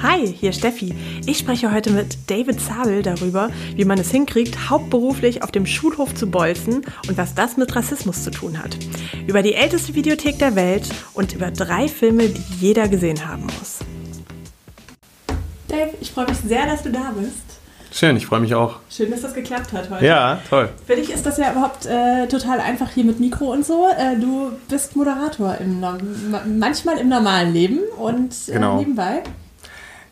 Hi, hier Steffi. Ich spreche heute mit David Zabel darüber, wie man es hinkriegt, hauptberuflich auf dem Schulhof zu bolzen und was das mit Rassismus zu tun hat. Über die älteste Videothek der Welt und über drei Filme, die jeder gesehen haben muss. Dave, ich freue mich sehr, dass du da bist. Schön, ich freue mich auch. Schön, dass das geklappt hat heute. Ja, toll. Für dich ist das ja überhaupt äh, total einfach hier mit Mikro und so. Äh, du bist Moderator im, manchmal im normalen Leben und äh, genau. nebenbei.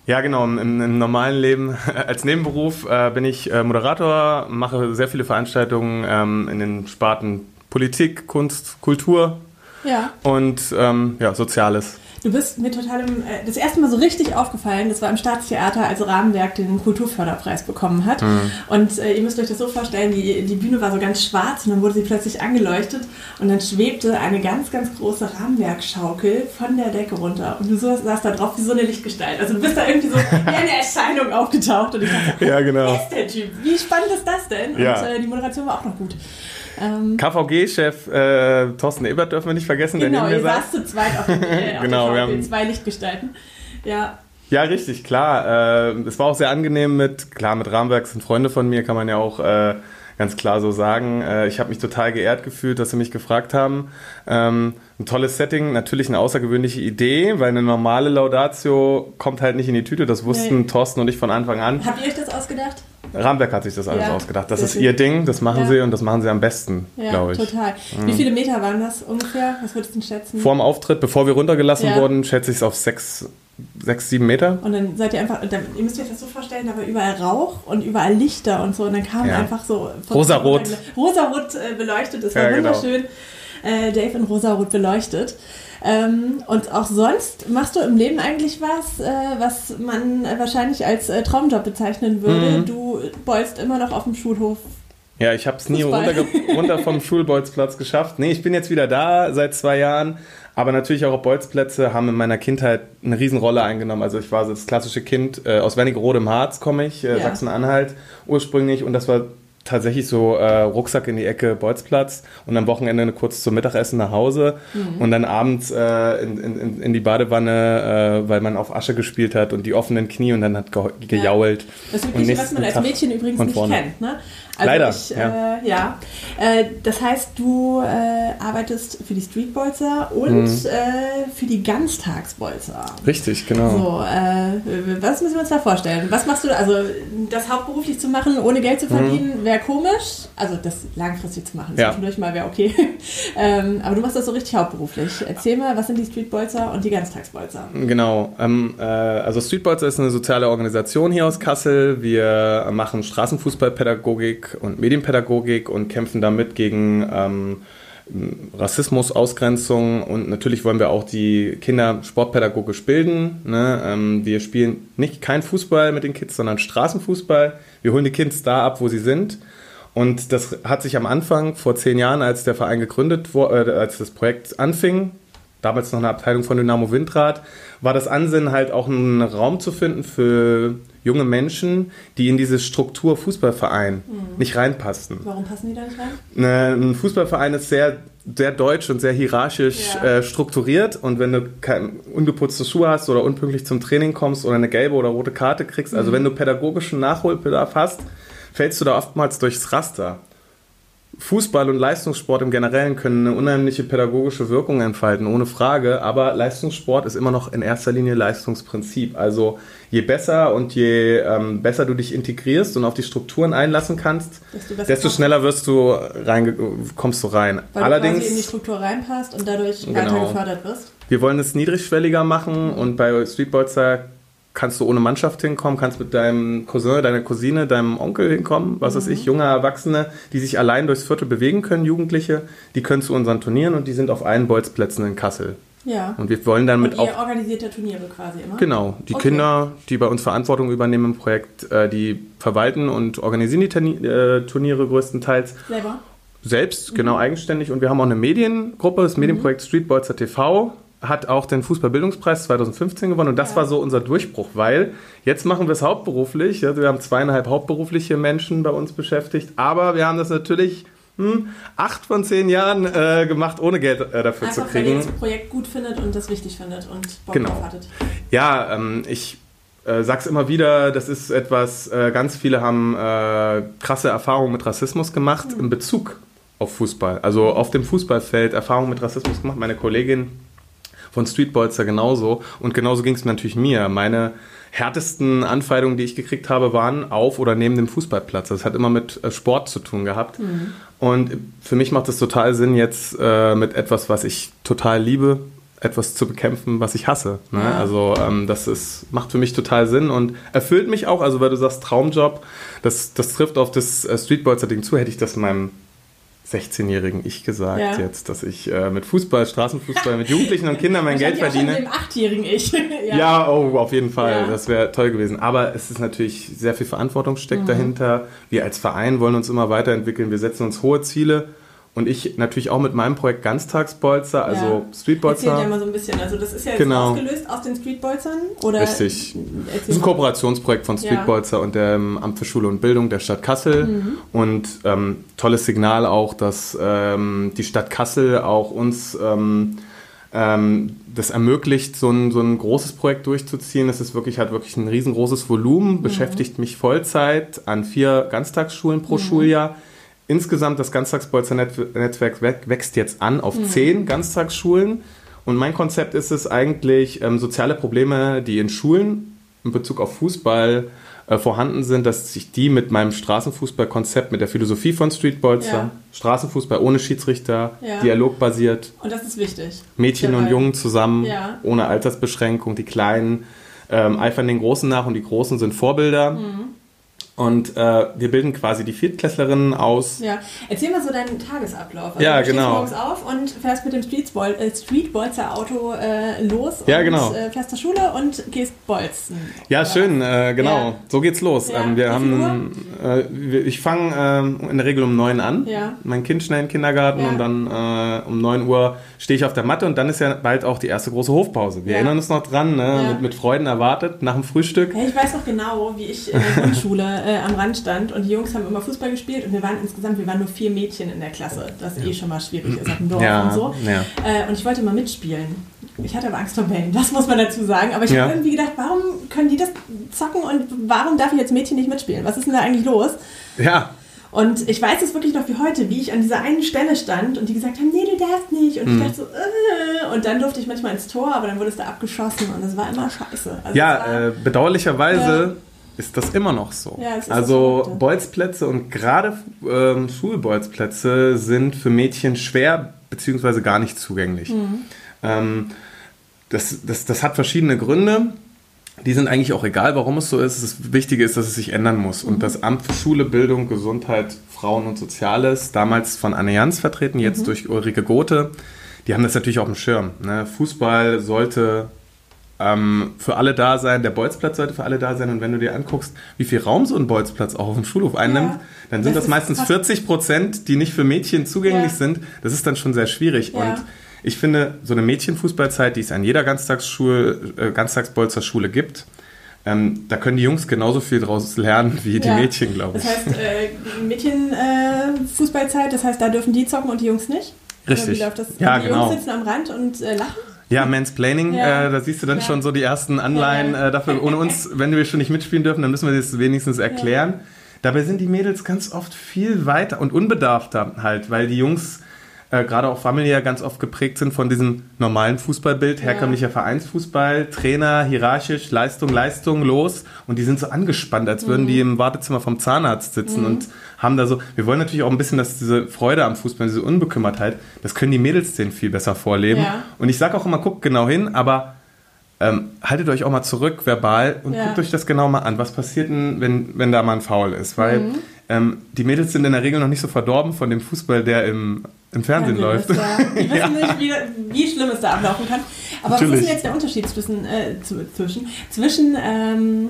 Ja, genau. Im, Im, normalen Leben als Nebenberuf äh, bin ich äh, Moderator, mache sehr viele Veranstaltungen ähm, in den Sparten Politik, Kunst, Kultur ja. und ähm, ja, Soziales. Du bist mir total im, äh, das erste Mal so richtig aufgefallen, das war im Staatstheater, als Rahmenwerk den Kulturförderpreis bekommen hat. Mhm. Und äh, ihr müsst euch das so vorstellen, die, die Bühne war so ganz schwarz und dann wurde sie plötzlich angeleuchtet und dann schwebte eine ganz, ganz große Rahmenwerkschaukel von der Decke runter. Und du saßt da drauf wie so eine Lichtgestalt. Also du bist da irgendwie so wie eine Erscheinung aufgetaucht und ich dachte, ja, genau. wer ist der Typ? Wie spannend ist das denn? Und ja. äh, die Moderation war auch noch gut. Ähm, KVG-Chef äh, Thorsten Ebert dürfen wir nicht vergessen. Genau, ihr saßt zu zweit auf, den, äh, genau, wir haben zwei Lichtgestalten. Ja. Ja, richtig, klar. Äh, es war auch sehr angenehm mit, klar, mit Rahmenwerk sind Freunde von mir, kann man ja auch äh, ganz klar so sagen. Äh, ich habe mich total geehrt gefühlt, dass sie mich gefragt haben. Ähm, ein tolles Setting, natürlich eine außergewöhnliche Idee, weil eine normale Laudatio kommt halt nicht in die Tüte. Das wussten nee. Thorsten und ich von Anfang an. Habt ihr euch das ausgedacht? Rahmenwerk hat sich das alles ja, ausgedacht. Das ist ihr Ding, das machen ja. sie und das machen sie am besten, ja, glaube ich. total. Mhm. Wie viele Meter waren das ungefähr? Was würdest du schätzen? Vor dem Auftritt, bevor wir runtergelassen wurden, schätze ich es auf sechs, sechs, sieben Meter. Und dann seid ihr einfach, dann, ihr müsst euch das so vorstellen, da war überall Rauch und überall Lichter und so und dann kam einfach so... Rosarot. Rosarot äh, beleuchtet, das war genau. wunderschön. Genau. Dave in Rosarot beleuchtet. Ähm, und auch sonst machst du im Leben eigentlich was, äh, was man wahrscheinlich als äh, Traumjob bezeichnen würde. Mhm. Du beulst immer noch auf dem Schulhof. Ja, ich habe es nie runter, runter vom Schulbolzplatz geschafft. Nee, ich bin jetzt wieder da seit zwei Jahren. Aber natürlich auch Bolzplätze haben in meiner Kindheit eine Riesenrolle eingenommen. Also ich war das klassische Kind, äh, aus Wernigerode im Harz komme ich, äh, ja. Sachsen-Anhalt ursprünglich. Und das war tatsächlich so äh, Rucksack in die Ecke Bolzplatz und am Wochenende kurz zum Mittagessen nach Hause mhm. und dann abends äh, in, in, in, die Badewanne, äh, weil man auf Asche gespielt hat und die offenen Knie und dann hat ge gejault. Ja. Das ist wirklich, was man als Mädchen übrigens nicht kennt. Ne? Also Leider. Ich, ja. Äh, ja. Äh, das heißt, du äh, arbeitest für die Streetbolzer und mhm. Äh, für die Ganztagsbolzer. Richtig, genau. So, äh, was müssen wir uns da vorstellen? Was machst du? Also, das hauptberuflich zu machen, ohne Geld zu verdienen, mhm. wäre komisch. Also, das langfristig zu machen, ja. zwischendurch mal wäre okay. ähm, aber du machst das so richtig hauptberuflich. Erzähl mal, was sind die Streetbolzer und die Ganztagsbolzer? Genau. Ähm, äh, also, Streetbolzer ist eine soziale Organisation hier aus Kassel. Wir machen Straßenfußballpädagogik und Medienpädagogik und kämpfen damit gegen ähm, Rassismus, Ausgrenzung und natürlich wollen wir auch die Kinder sportpädagogisch bilden. Ne? Ähm, wir spielen nicht kein Fußball mit den Kids, sondern Straßenfußball. Wir holen die Kids da ab, wo sie sind. Und das hat sich am Anfang, vor zehn Jahren, als der Verein gegründet wurde, äh, als das Projekt anfing, damals noch eine Abteilung von Dynamo Windrad, war das Ansinnen halt auch einen Raum zu finden für junge Menschen, die in diese Struktur Fußballverein mhm. nicht reinpassen. Warum passen die da nicht rein? Ne, ein Fußballverein ist sehr, sehr deutsch und sehr hierarchisch ja. äh, strukturiert und wenn du ungeputzte Schuhe hast oder unpünktlich zum Training kommst oder eine gelbe oder rote Karte kriegst, also mhm. also wenn du pädagogischen Nachholbedarf hast, fällst du da oftmals durchs Raster. Fußball und Leistungssport im Generellen können eine unheimliche pädagogische Wirkung entfalten, ohne Frage. Aber Leistungssport ist immer noch in erster Linie Leistungsprinzip. Also je besser und je ähm, besser du dich integrierst und auf die Strukturen einlassen kannst, desto, schneller wirst du rein, kommst du rein. Weil Allerdings, du in die Struktur reinpasst und dadurch genau, weiter gefördert wirst. Wir wollen es niedrigschwelliger machen und bei Streetbolzer kannst du ohne Mannschaft hinkommen, kannst mit deinem Cousin, deiner Cousine, deinem Onkel hinkommen, was mhm. weiß ich, junge Erwachsene, die sich allein durchs Viertel bewegen können, Jugendliche, die können zu unseren Turnieren und die sind auf allen Bolzplätzen in Kassel. Ja. Und wir wollen dann mit auch. Ihr organisiert ja Turniere quasi immer? Genau. Die okay. Kinder, die bei uns Verantwortung übernehmen im Projekt, äh, die verwalten und organisieren die äh, Turniere größtenteils. Selber? Selbst, genau, mhm. eigenständig. Und wir haben auch eine Mediengruppe, das Medienprojekt mhm. Streetbolzer TV hat auch den Fußballbildungspreis 2015 gewonnen und das ja. war so unser Durchbruch, weil jetzt machen wir es hauptberuflich. Also wir haben zweieinhalb hauptberufliche Menschen bei uns beschäftigt, aber wir haben das natürlich hm, acht von zehn Jahren äh, gemacht, ohne Geld äh, dafür Einfach, zu kriegen. Weil ihr das Projekt gut findet und das wichtig findet und Bock genau. drauf hattet. Ja, ähm, ich äh, sag's immer wieder, das ist etwas, äh, ganz viele haben äh, krasse Erfahrungen mit Rassismus gemacht mhm. in Bezug auf Fußball. Also auf dem Fußballfeld Erfahrungen mit Rassismus gemacht. Meine Kollegin von Streetbolzer genauso. Und genauso ging es natürlich mir. Meine härtesten Anfeindungen, die ich gekriegt habe, waren auf oder neben dem Fußballplatz. Das hat immer mit äh, Sport zu tun gehabt. Mhm. Und für mich macht es total Sinn, jetzt äh, mit etwas, was ich total liebe, etwas zu bekämpfen, was ich hasse. Ne? Ja. Also ähm, das ist, macht für mich total Sinn und erfüllt mich auch. Also weil du sagst Traumjob, das, das trifft auf das äh, Streetbolzer-Ding zu, hätte ich das in meinem 16-jährigen Ich gesagt ja. jetzt, dass ich äh, mit Fußball, Straßenfußball, mit Jugendlichen und Kindern mein Geld verdiene. Mit dem 8-jährigen Ich. ja. ja. oh, auf jeden Fall. Ja. Das wäre toll gewesen. Aber es ist natürlich sehr viel Verantwortung steckt mhm. dahinter. Wir als Verein wollen uns immer weiterentwickeln. Wir setzen uns hohe Ziele. Und ich natürlich auch mit meinem Projekt Ganztagsbolzer, also ja. Streetbolzer. Erzähl dir mal so ein bisschen. Also das ist ja jetzt genau. ausgelöst aus den Streetbolzern? Oder Richtig. Das ist ein Kooperationsprojekt von Streetbolzer ja. und dem Amt für Schule und Bildung der Stadt Kassel. Mhm. Und ähm, tolles Signal auch, dass ähm, die Stadt Kassel auch uns ähm, ähm das ermöglicht, so ein, so ein großes Projekt durchzuziehen. Es ist wirklich, hat wirklich ein riesengroßes Volumen, mhm. beschäftigt mich Vollzeit an vier Ganztagsschulen pro mhm. Schuljahr Insgesamt das Ganztagsbolzer-Netzwerk wächst jetzt an auf mhm. zehn Ganztagsschulen. Und mein Konzept ist es eigentlich, ähm, soziale Probleme, die in Schulen in Bezug auf Fußball äh, vorhanden sind, dass ich die mit meinem Straßenfußballkonzept, mit der Philosophie von Streetbolzer, ja. Straßenfußball ohne Schiedsrichter, ja. dialogbasiert. Und das ist wichtig. Mädchen und Jungen zusammen, ja. ohne Altersbeschränkung. Die Kleinen ähm, eifern den Großen nach und die Großen sind Vorbilder. Mhm. Und äh, wir bilden quasi die Viertklässlerinnen aus. Ja, erzähl mal so deinen Tagesablauf. Also ja, du genau. morgens auf und fährst mit dem Streetbol äh, Streetbolzer Auto äh, los ja, und genau. äh, fährst zur Schule und gehst bolzen. Ja, oder? schön, äh, genau. Ja. So geht's los. Ja. Ähm, wir haben, äh, ich fange ähm, in der Regel um neun an. Ja. Mein Kind schnell in den Kindergarten ja. und dann um neun Uhr stehe ich auf der Matte und dann ist ja bald auch die erste große Hofpause. Wir erinnern uns noch dran, ne? mit, mit Freuden erwartet nach dem Frühstück. Ich weiß noch genau, wie ich in der Grundschule äh, am Rand stand und die Jungs haben immer Fußball gespielt und wir waren insgesamt, wir waren nur vier Mädchen in der Klasse, das eh schon mal schwierig ist auf dem Dorf ja, und so. Ja. Äh, und ich wollte mal mitspielen. Ich hatte aber Angst vor Bällen, das muss man dazu sagen. Aber ich ja. habe irgendwie gedacht, warum können die das zocken und warum darf ich als Mädchen nicht mitspielen? Was ist denn da eigentlich los? Ja. Und ich weiß es wirklich noch wie heute, wie ich an dieser einen Stelle stand und die gesagt haben, nee, du darfst nicht. Und mhm. ich dachte so, äh. und dann durfte ich manchmal ins Tor, aber dann wurde es da abgeschossen und das war immer scheiße. Also ja, war, äh, bedauerlicherweise ist das immer noch so. Ja, also so Bolzplätze und gerade ähm, Schulbolzplätze sind für Mädchen schwer bzw. gar nicht zugänglich. Mhm. Ähm, das, das, das hat verschiedene Gründe. Die sind eigentlich auch egal, warum es so ist. Das Wichtige ist, dass es sich ändern muss. Mhm. Und das Amt für Schule, Bildung, Gesundheit, Frauen und Soziales, damals von Allianz vertreten, jetzt mhm. durch Ulrike Gothe, die haben das natürlich auf dem Schirm. Ne? Fußball sollte ähm, für alle da sein, der Bolzplatz sollte für alle da sein. Und wenn du dir anguckst, wie viel Raum so ein Bolzplatz auch auf dem Schulhof einnimmt, ja, dann sind das, das meistens 40 Prozent, die nicht für Mädchen zugänglich ja. sind. Das ist dann schon sehr schwierig. Ja. Und ich finde, so eine Mädchenfußballzeit, die es an jeder Ganztagsschule, äh, Ganztagsbolzer Schule gibt, ähm, da können die Jungs genauso viel draus lernen wie die Mädchen, glaube ich. Das heißt, äh, Mädchenfußballzeit, äh, das heißt, da dürfen die zocken und die Jungs nicht? Richtig. Oder wie läuft das? Ja, die genau. Jungs sitzen am Rand und äh, lachen? Ja, Mansplaining, ja. Äh, da siehst du dann ja. schon so die ersten Anleihen ja, äh, dafür. Ohne uns, wenn wir schon nicht mitspielen dürfen, dann müssen wir das wenigstens erklären. Dabei sind die Mädels ganz oft viel weiter und unbedarfter halt, weil die Jungs äh, gerade auch familiär ganz oft geprägt sind von diesem normalen Fußballbild, herkömmlicher Vereinsfußball, Trainer, hierarchisch, Leistung, Leistung, los. Und die sind so angespannt, als würden mhm. die im Wartezimmer vom Zahnarzt sitzen mhm. und haben da so, wir wollen natürlich auch ein bisschen, dass diese Freude am Fußball, diese Unbekümmertheit, das können die Mädels denen viel besser vorleben. Ja. Und ich sage auch immer, guckt genau hin, aber ähm, haltet euch auch mal zurück verbal und ja. guckt euch das genau mal an. Was passiert denn, wenn, wenn da mal ein Foul ist? Weil mhm. Ähm, die Mädels sind in der Regel noch nicht so verdorben von dem Fußball, der im, im Fernsehen ja, läuft. Ja. Die wissen nicht, wie, wie, schlimm es da ablaufen kann. Aber Natürlich. was ist denn jetzt der Unterschied zwischen, äh, zwischen, zwischen ähm,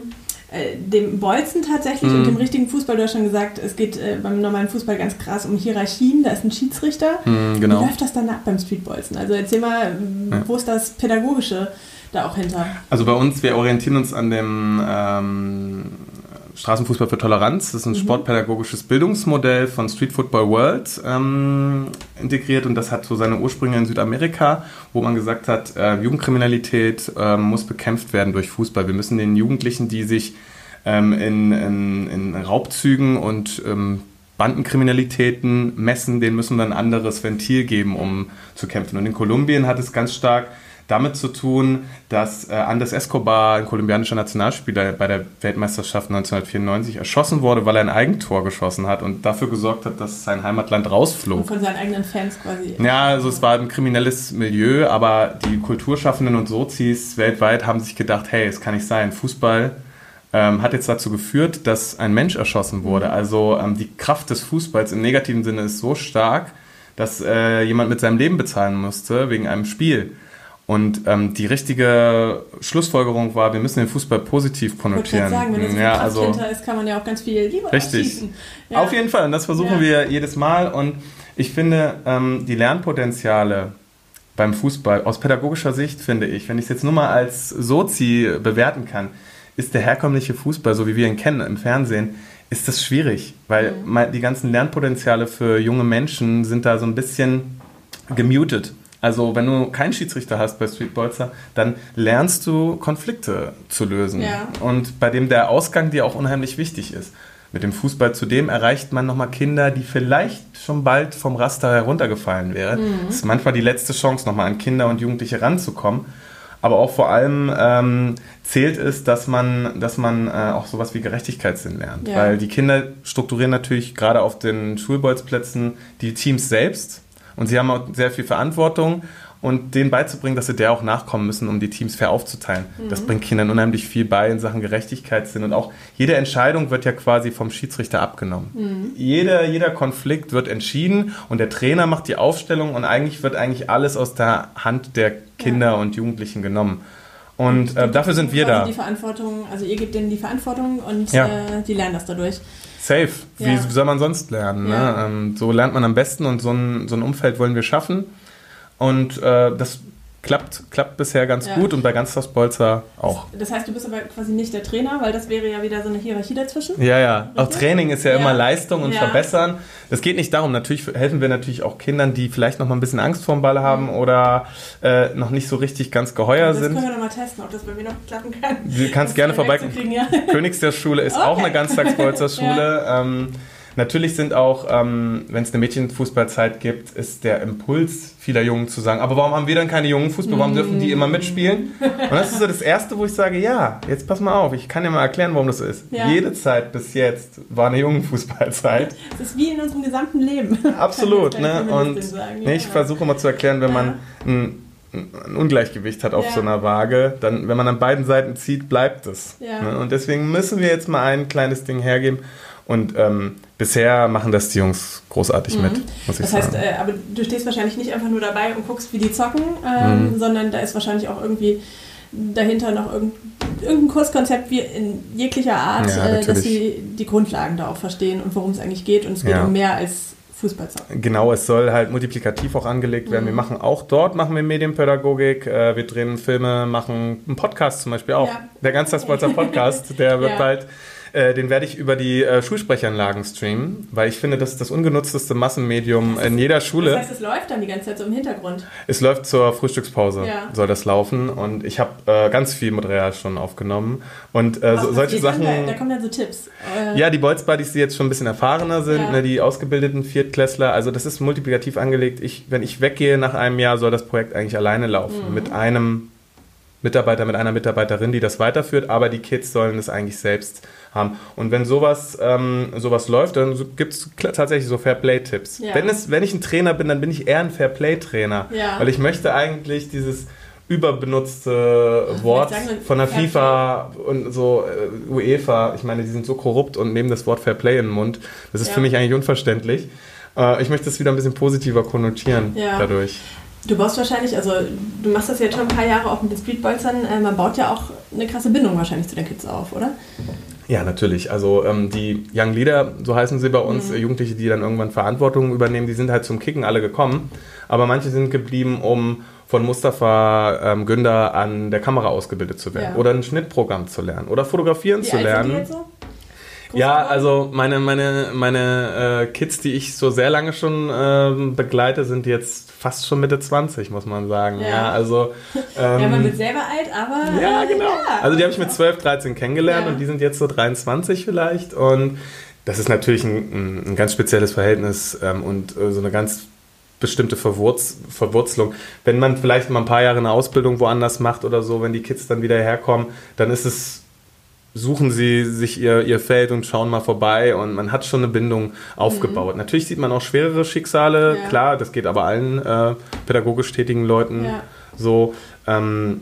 äh, dem Bolzen tatsächlich mhm. und dem richtigen Fußball, du hast schon gesagt, es geht äh, beim normalen Fußball ganz krass um Hierarchien, da ist ein Schiedsrichter. Mhm, genau. Wie läuft das dann ab beim Streetbolzen? Also erzähl mal, ja. wo ist das Pädagogische da auch hinter? Also bei uns, wir orientieren uns an dem ähm, Straßenfußball für Toleranz. Das ist ein mhm. sportpädagogisches Bildungsmodell von Street Football World ähm, integriert und das hat so seine Ursprünge in Südamerika, wo man gesagt hat, äh, Jugendkriminalität äh, muss bekämpft werden durch Fußball. Wir müssen den Jugendlichen, die sich ähm, in, in, in, Raubzügen und ähm, Bandenkriminalitäten messen, denen müssen wir ein anderes Ventil geben, um zu kämpfen. Und in Kolumbien hat es ganz stark damit zu tun, dass äh, Andres Escobar, ein kolumbianischer Nationalspieler, bei der Weltmeisterschaft 1994 erschossen wurde, weil er ein Eigentor geschossen hat und dafür gesorgt hat, dass sein Heimatland rausflog. Und von seinen eigenen Fans quasi. Ja, also es war ein kriminelles Milieu, aber die Kulturschaffenden und Sozis weltweit haben sich gedacht, hey, es kann nicht sein, Fußball ähm, hat jetzt dazu geführt, dass ein Mensch erschossen wurde. Also ähm, die Kraft des Fußballs im negativen Sinne ist so stark, dass äh, jemand mit seinem Leben bezahlen musste wegen einem Spiel. Und ähm, die richtige Schlussfolgerung war, wir müssen den Fußball positiv konnotieren. Ich sagen, wenn es ja, Kraft also, hinter ist, kann man ja auch ganz viel Liebe Richtig. Ja. Auf jeden Fall. Und das versuchen ja. wir jedes Mal. Und ich finde, ähm, die Lernpotenziale beim Fußball aus pädagogischer Sicht, finde ich, wenn ich es jetzt nur mal als Sozi bewerten kann, ist der herkömmliche Fußball, so wie wir ihn kennen im Fernsehen, ist das schwierig, weil mhm. die ganzen Lernpotenziale für junge Menschen sind da so ein bisschen gemutet. Also wenn du keinen Schiedsrichter hast bei Streetbolzer, dann lernst du Konflikte zu lösen. Ja. Und bei dem der Ausgang dir auch unheimlich wichtig ist. Mit dem Fußball zudem erreicht man nochmal Kinder, die vielleicht schon bald vom Raster heruntergefallen wären. Mhm. Das ist manchmal die letzte Chance, nochmal an Kinder und Jugendliche ranzukommen aber auch vor allem ähm, zählt es, dass man, dass man äh, auch sowas wie Gerechtigkeitssinn lernt. Ja. Weil die Kinder strukturieren natürlich gerade auf den Schulbolzplätzen die Teams selbst und sie haben auch sehr viel Verantwortung und denen beizubringen, dass sie der auch nachkommen müssen, um die Teams fair aufzuteilen. Mhm. Das bringt Kindern unheimlich viel bei in Sachen Gerechtigkeitssinn. Und auch jede Entscheidung wird ja quasi vom Schiedsrichter abgenommen. Mhm. Jeder, jeder Konflikt wird entschieden und der Trainer macht die Aufstellung und eigentlich wird eigentlich alles aus der Hand der Kinder ja. und Jugendlichen genommen. Und äh, dafür sind wir da. Die Verantwortung, also ihr gebt denen die Verantwortung und ja. äh, die lernen das dadurch. Safe. Wie ja. soll man sonst lernen? Ne? Ähm, so lernt man am besten und so ein, so ein Umfeld wollen wir schaffen. Und äh, das klappt, klappt bisher ganz ja. gut und bei Ganztags Bolzer auch. Das, das, heißt, du bist aber quasi nicht der Trainer, weil das wäre ja wieder so eine Hierarchie dazwischen. Ja, ja. Richtig? Auch Training ist ja, ja. immer Leistung und ja. Verbessern. Es geht nicht darum, natürlich helfen wir natürlich auch Kindern, die vielleicht noch mal ein bisschen Angst vorm Ball haben mhm. oder äh, noch nicht so richtig ganz geheuer das sind. Das können wir noch mal testen, ob das bei mir noch klappen kann. Du kannst gerne vorbeikommen. Ja. Königs der Schule ist okay. auch eine Ganztagsbolzer Schule. Ähm, Natürlich sind auch, ähm, wenn es eine Mädchenfußballzeit gibt, ist der Impuls vieler Jungen zu sagen, aber warum haben wir dann keine jungen Fußball? Warum dürfen die immer mitspielen? Und das ist so das Erste, wo ich sage, ja, jetzt pass mal auf, ich kann dir mal erklären, warum das so ist. Ja. Jede Zeit bis jetzt war eine jungen Fußballzeit. Das ist wie in unserem gesamten Leben. Absolut, ne? Und ja. ich versuche immer zu erklären, wenn man ein ein Ungleichgewicht hat auf ja. so einer Waage, dann, wenn man an beiden Seiten zieht, bleibt es. Ja. Ne? Und deswegen müssen wir jetzt mal ein kleines Ding hergeben. Und ähm, bisher machen das die Jungs großartig mhm. mit, muss ich das heißt, sagen. Äh, aber du stehst wahrscheinlich nicht einfach nur dabei und guckst, wie die zocken, ähm, mhm. sondern da ist wahrscheinlich auch irgendwie dahinter noch irgendein Kurskonzept wie in jeglicher Art, ja, äh, dass sie die Grundlagen da auch verstehen und worum es eigentlich geht. Und es geht ja. um mehr als Fußballzocken. Genau, es soll halt multiplikativ auch angelegt werden. Mhm. Wir machen auch dort, machen wir Medienpädagogik, äh, wir drehen Filme, machen einen Podcast zum Beispiel auch. Ja. Der Ganztagsbolzer Podcast, der wird bald äh, den werde ich über die äh, Schulsprechanlagen streamen, weil ich finde, das ist das ungenutzteste Massenmedium in jeder Schule. Das heißt, es läuft dann die ganze Zeit so im Hintergrund? Es läuft zur Frühstückspause, ja. soll das laufen. Und ich habe äh, ganz viel Material schon aufgenommen. Und äh, so, solche Sachen. Da, da, kommen dann so Tipps. Äh, ja, die Bolz Buddies, die jetzt schon ein bisschen erfahrener sind, ja. ne, die ausgebildeten Viertklässler. Also, das ist multiplikativ angelegt. Ich, wenn ich weggehe nach einem Jahr, soll das Projekt eigentlich alleine laufen. Mhm. Mit einem Mitarbeiter, mit einer Mitarbeiterin, die das weiterführt, aber die Kids sollen es eigentlich selbst haben. Und wenn sowas, ähm, sowas läuft, dann gibt es tatsächlich so Fairplay-Tipps. Ja. Wenn, wenn ich ein Trainer bin, dann bin ich eher ein Fairplay-Trainer, ja. weil ich möchte eigentlich dieses überbenutzte Wort von der FIFA und so äh, UEFA, ich meine, die sind so korrupt und nehmen das Wort Fairplay in den Mund. Das ist ja. für mich eigentlich unverständlich. Äh, ich möchte das wieder ein bisschen positiver konnotieren dadurch. Du baust wahrscheinlich, also du machst das jetzt schon ein paar Jahre auch mit den Streetbolzern, äh, man baut ja auch eine krasse Bindung wahrscheinlich zu den Kids auf, oder? Ja, natürlich. Also ähm, die Young Leader, so heißen sie bei uns, mhm. Jugendliche, die dann irgendwann Verantwortung übernehmen, die sind halt zum Kicken alle gekommen. Aber manche sind geblieben, um von Mustafa ähm, Günder an der Kamera ausgebildet zu werden ja. oder ein Schnittprogramm zu lernen oder fotografieren Wie zu lernen. Sind die jetzt so? Ja, also meine, meine, meine äh, Kids, die ich so sehr lange schon äh, begleite, sind jetzt fast schon Mitte 20, muss man sagen. Ja, ja also. Ähm, ja, man wird selber alt, aber. Ja, genau. Ja. Also die habe ich mit 12, 13 kennengelernt ja. und die sind jetzt so 23 vielleicht. Und das ist natürlich ein, ein ganz spezielles Verhältnis ähm, und äh, so eine ganz bestimmte Verwurz Verwurzelung. Wenn man vielleicht mal ein paar Jahre eine Ausbildung woanders macht oder so, wenn die Kids dann wieder herkommen, dann ist es suchen sie sich ihr, ihr Feld und schauen mal vorbei und man hat schon eine Bindung aufgebaut. Mhm. Natürlich sieht man auch schwerere Schicksale, ja. klar, das geht aber allen äh, pädagogisch tätigen Leuten ja. so. Ähm,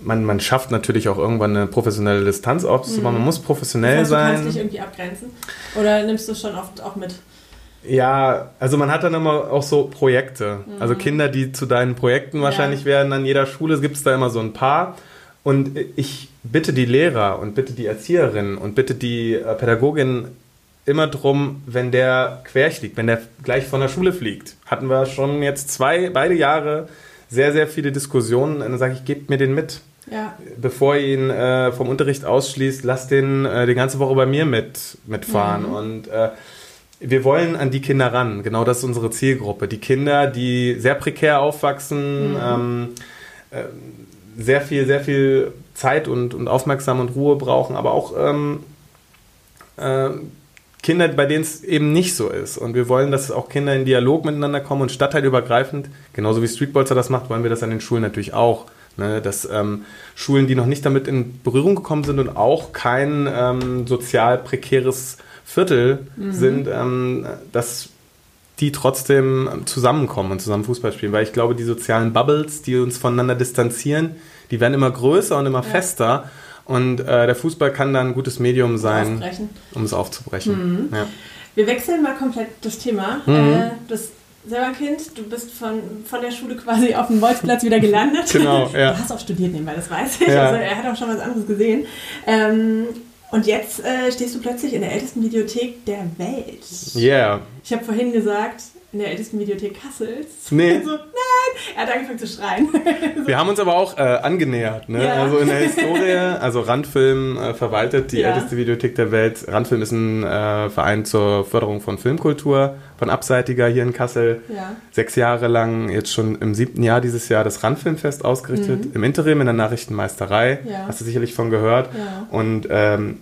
man, man schafft natürlich auch irgendwann eine professionelle Distanz aufzubauen. Mhm. Man muss professionell das heißt, sein. Du kannst dich irgendwie abgrenzen? Oder nimmst du es schon oft auch mit? Ja, also man hat dann immer auch so Projekte. Mhm. Also Kinder, die zu deinen Projekten wahrscheinlich ja. werden an jeder Schule, gibt es da immer so ein paar. Und ich bitte die Lehrer und bitte die Erzieherinnen und bitte die äh, Pädagogin immer drum, wenn der quer fliegt, wenn der gleich von der Schule fliegt. Hatten wir schon jetzt zwei, beide Jahre sehr, sehr viele Diskussionen. Und dann sage ich, gebt mir den mit. Ja. Bevor ihr ihn äh, vom Unterricht ausschließt, lasst den äh, die ganze Woche bei mir mit, mitfahren. Mhm. Und äh, wir wollen an die Kinder ran. Genau das ist unsere Zielgruppe. Die Kinder, die sehr prekär aufwachsen, mhm. ähm, äh, sehr viel, sehr viel Zeit und, und Aufmerksamkeit und Ruhe brauchen, aber auch ähm, äh, Kinder, bei denen es eben nicht so ist. Und wir wollen, dass auch Kinder in Dialog miteinander kommen und stadtteilübergreifend, genauso wie Streetbolzer das macht, wollen wir das an den Schulen natürlich auch. Ne? Dass ähm, Schulen, die noch nicht damit in Berührung gekommen sind und auch kein ähm, sozial prekäres Viertel mhm. sind, ähm, dass die trotzdem zusammenkommen und zusammen Fußball spielen. Weil ich glaube, die sozialen Bubbles, die uns voneinander distanzieren, die werden immer größer und immer ja. fester. Und äh, der Fußball kann dann ein gutes Medium sein, um es aufzubrechen. Mhm. Ja. Wir wechseln mal komplett das Thema. Mhm. Äh, das selber Kind, du bist von, von der Schule quasi auf dem Bolzplatz wieder gelandet. genau, ja. Du hast auch studiert nebenbei, das weiß ich. Ja. Also er hat auch schon was anderes gesehen. Ähm, und jetzt äh, stehst du plötzlich in der ältesten Videothek der Welt. Ja. Yeah. Ich habe vorhin gesagt, in der ältesten Videothek Kassels. Nee. So, nein! Er hat angefangen zu schreien. Wir haben uns aber auch äh, angenähert. Ne? Ja. Also in der Historie, also Randfilm äh, verwaltet die ja. älteste Videothek der Welt. Randfilm ist ein äh, Verein zur Förderung von Filmkultur von Abseitiger hier in Kassel. Ja. Sechs Jahre lang, jetzt schon im siebten Jahr dieses Jahr, das Randfilmfest ausgerichtet. Mhm. Im Interim in der Nachrichtenmeisterei. Hast du sicherlich von gehört. Und ähm,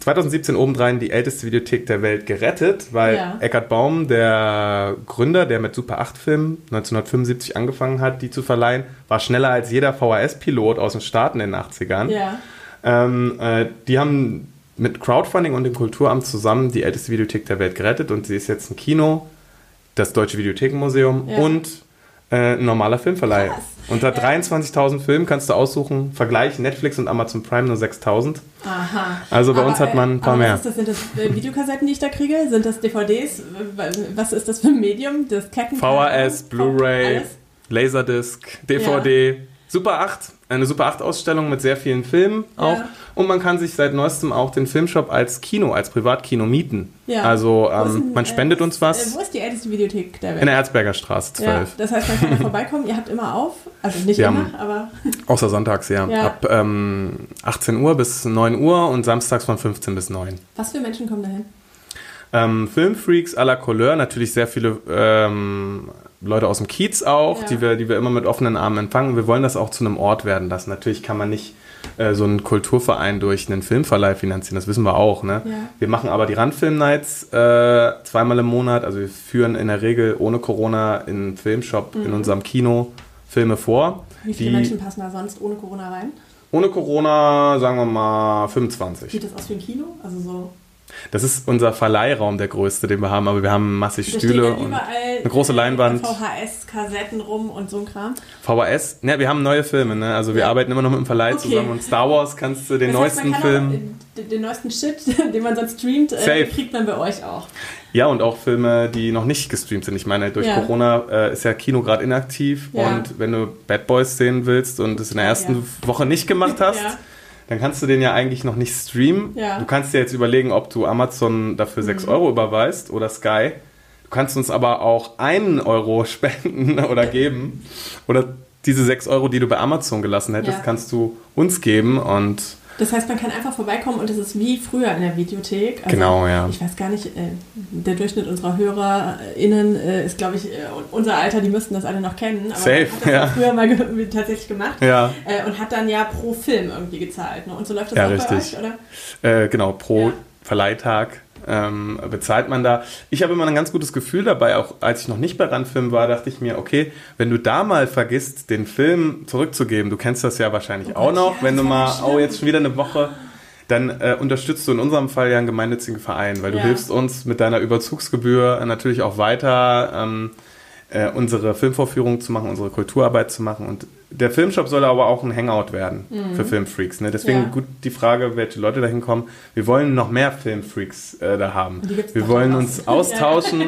2017 obendrein die älteste Videothek der Welt gerettet, weil ja. Eckhard Baum, der Gründer, der mit Super 8 Filmen 1975 angefangen hat, die zu verleihen, war schneller als jeder VHS-Pilot aus den Staaten in den 80ern. Ja. Ähm, äh, die haben mit Crowdfunding und dem Kulturamt zusammen die älteste Videothek der Welt gerettet und sie ist jetzt ein Kino, das Deutsche Videothekenmuseum ja. und äh, ein normaler Filmverleih. Krass. Unter 23.000 Filmen kannst du aussuchen, Vergleich Netflix und Amazon Prime nur 6.000. Aha. Also bei aber, uns hat man ein paar mehr. Das, sind das äh, Videokassetten, die ich da kriege? Sind das DVDs? Was ist das für ein Medium? Das VHS, Blu-ray, Laserdisc, DVD. Ja. Super 8, eine Super 8 Ausstellung mit sehr vielen Filmen auch. Ja. Und man kann sich seit neuestem auch den Filmshop als Kino, als Privatkino mieten. Ja. Also ähm, man spendet äh, uns was. Äh, wo ist die älteste Videothek der Welt? In der Erzberger Straße 12. Ja, das heißt, man kann vorbeikommen. Ihr habt immer auf, also nicht Wir immer, aber... Außer sonntags, ja. ja. Ab ähm, 18 Uhr bis 9 Uhr und samstags von 15 bis 9. Was für Menschen kommen dahin? Ähm, Filmfreaks à la Couleur, natürlich sehr viele ähm, Leute aus dem Kiez auch, ja. die, wir, die wir immer mit offenen Armen empfangen. Wir wollen das auch zu einem Ort werden lassen. Natürlich kann man nicht äh, so einen Kulturverein durch einen Filmverleih finanzieren, das wissen wir auch. Ne? Ja. Wir machen aber die Randfilm-Nights äh, zweimal im Monat. Also wir führen in der Regel ohne Corona in Filmshop mhm. in unserem Kino Filme vor. Wie viele Menschen passen da sonst ohne Corona rein? Ohne Corona, sagen wir mal 25. Sieht das aus wie ein Kino? Also so das ist unser Verleihraum, der größte, den wir haben, aber wir haben massig da Stühle und eine große Leinwand. VHS-Kassetten rum und so ein Kram. VHS? Ne, wir haben neue Filme, ne? Also wir ja. arbeiten immer noch mit dem Verleih okay. zusammen und Star Wars kannst du den das heißt, neuesten Film. Den, den, neuesten Shit, den man sonst streamt, äh, kriegt man bei euch auch. Ja, und auch Filme, die noch nicht gestreamt sind. Ich meine, durch ja. Corona äh, ist ja Kino gerade inaktiv ja. und wenn du Bad Boys sehen willst und es in der ersten Woche nicht gemacht hast dann kannst du den ja eigentlich noch nicht streamen. Ja. Du kannst dir jetzt überlegen, ob du Amazon dafür 6 mhm. Euro überweist oder Sky. Du kannst uns aber auch einen Euro spenden oder geben. Oder diese 6 Euro, die du bei Amazon gelassen hättest, ja. kannst du uns geben und Das heißt, man kann einfach vorbeikommen und es ist wie früher in der Videothek. Also, genau, ja. Ich weiß gar nicht, äh, der Durchschnitt unserer HörerInnen äh, ist, glaube ich, äh, unser Alter, die müssten das alle noch kennen. Aber Safe, hat das ja. früher mal ge tatsächlich gemacht. Ja. Und hat dann ja pro Film irgendwie gezahlt. Ne? Und so läuft das ja, auch richtig. bei euch, oder? Äh, genau, pro. Verleihtag ähm, bezahlt man da. Ich habe immer ein ganz gutes Gefühl dabei, auch als ich noch nicht bei Randfilm war, dachte ich mir, okay, wenn du da mal vergisst, den Film zurückzugeben, du kennst das ja wahrscheinlich Oh auch noch, ja, wenn du mal, oh, jetzt schon wieder eine Woche, dann äh, unterstützt du in unserem Fall ja einen gemeinnützigen Verein, weil du Ja. hilfst uns mit deiner Überzugsgebühr natürlich auch weiter. Ähm, äh, unsere Filmvorführung zu machen, unsere Kulturarbeit zu machen. Und der Filmshop soll aber auch ein Hangout werden für Filmfreaks. Ne? Deswegen Mhm. Ja. gut die Frage, welche Leute da hinkommen. Wir wollen noch mehr Filmfreaks äh, da haben. Wir wollen uns austauschen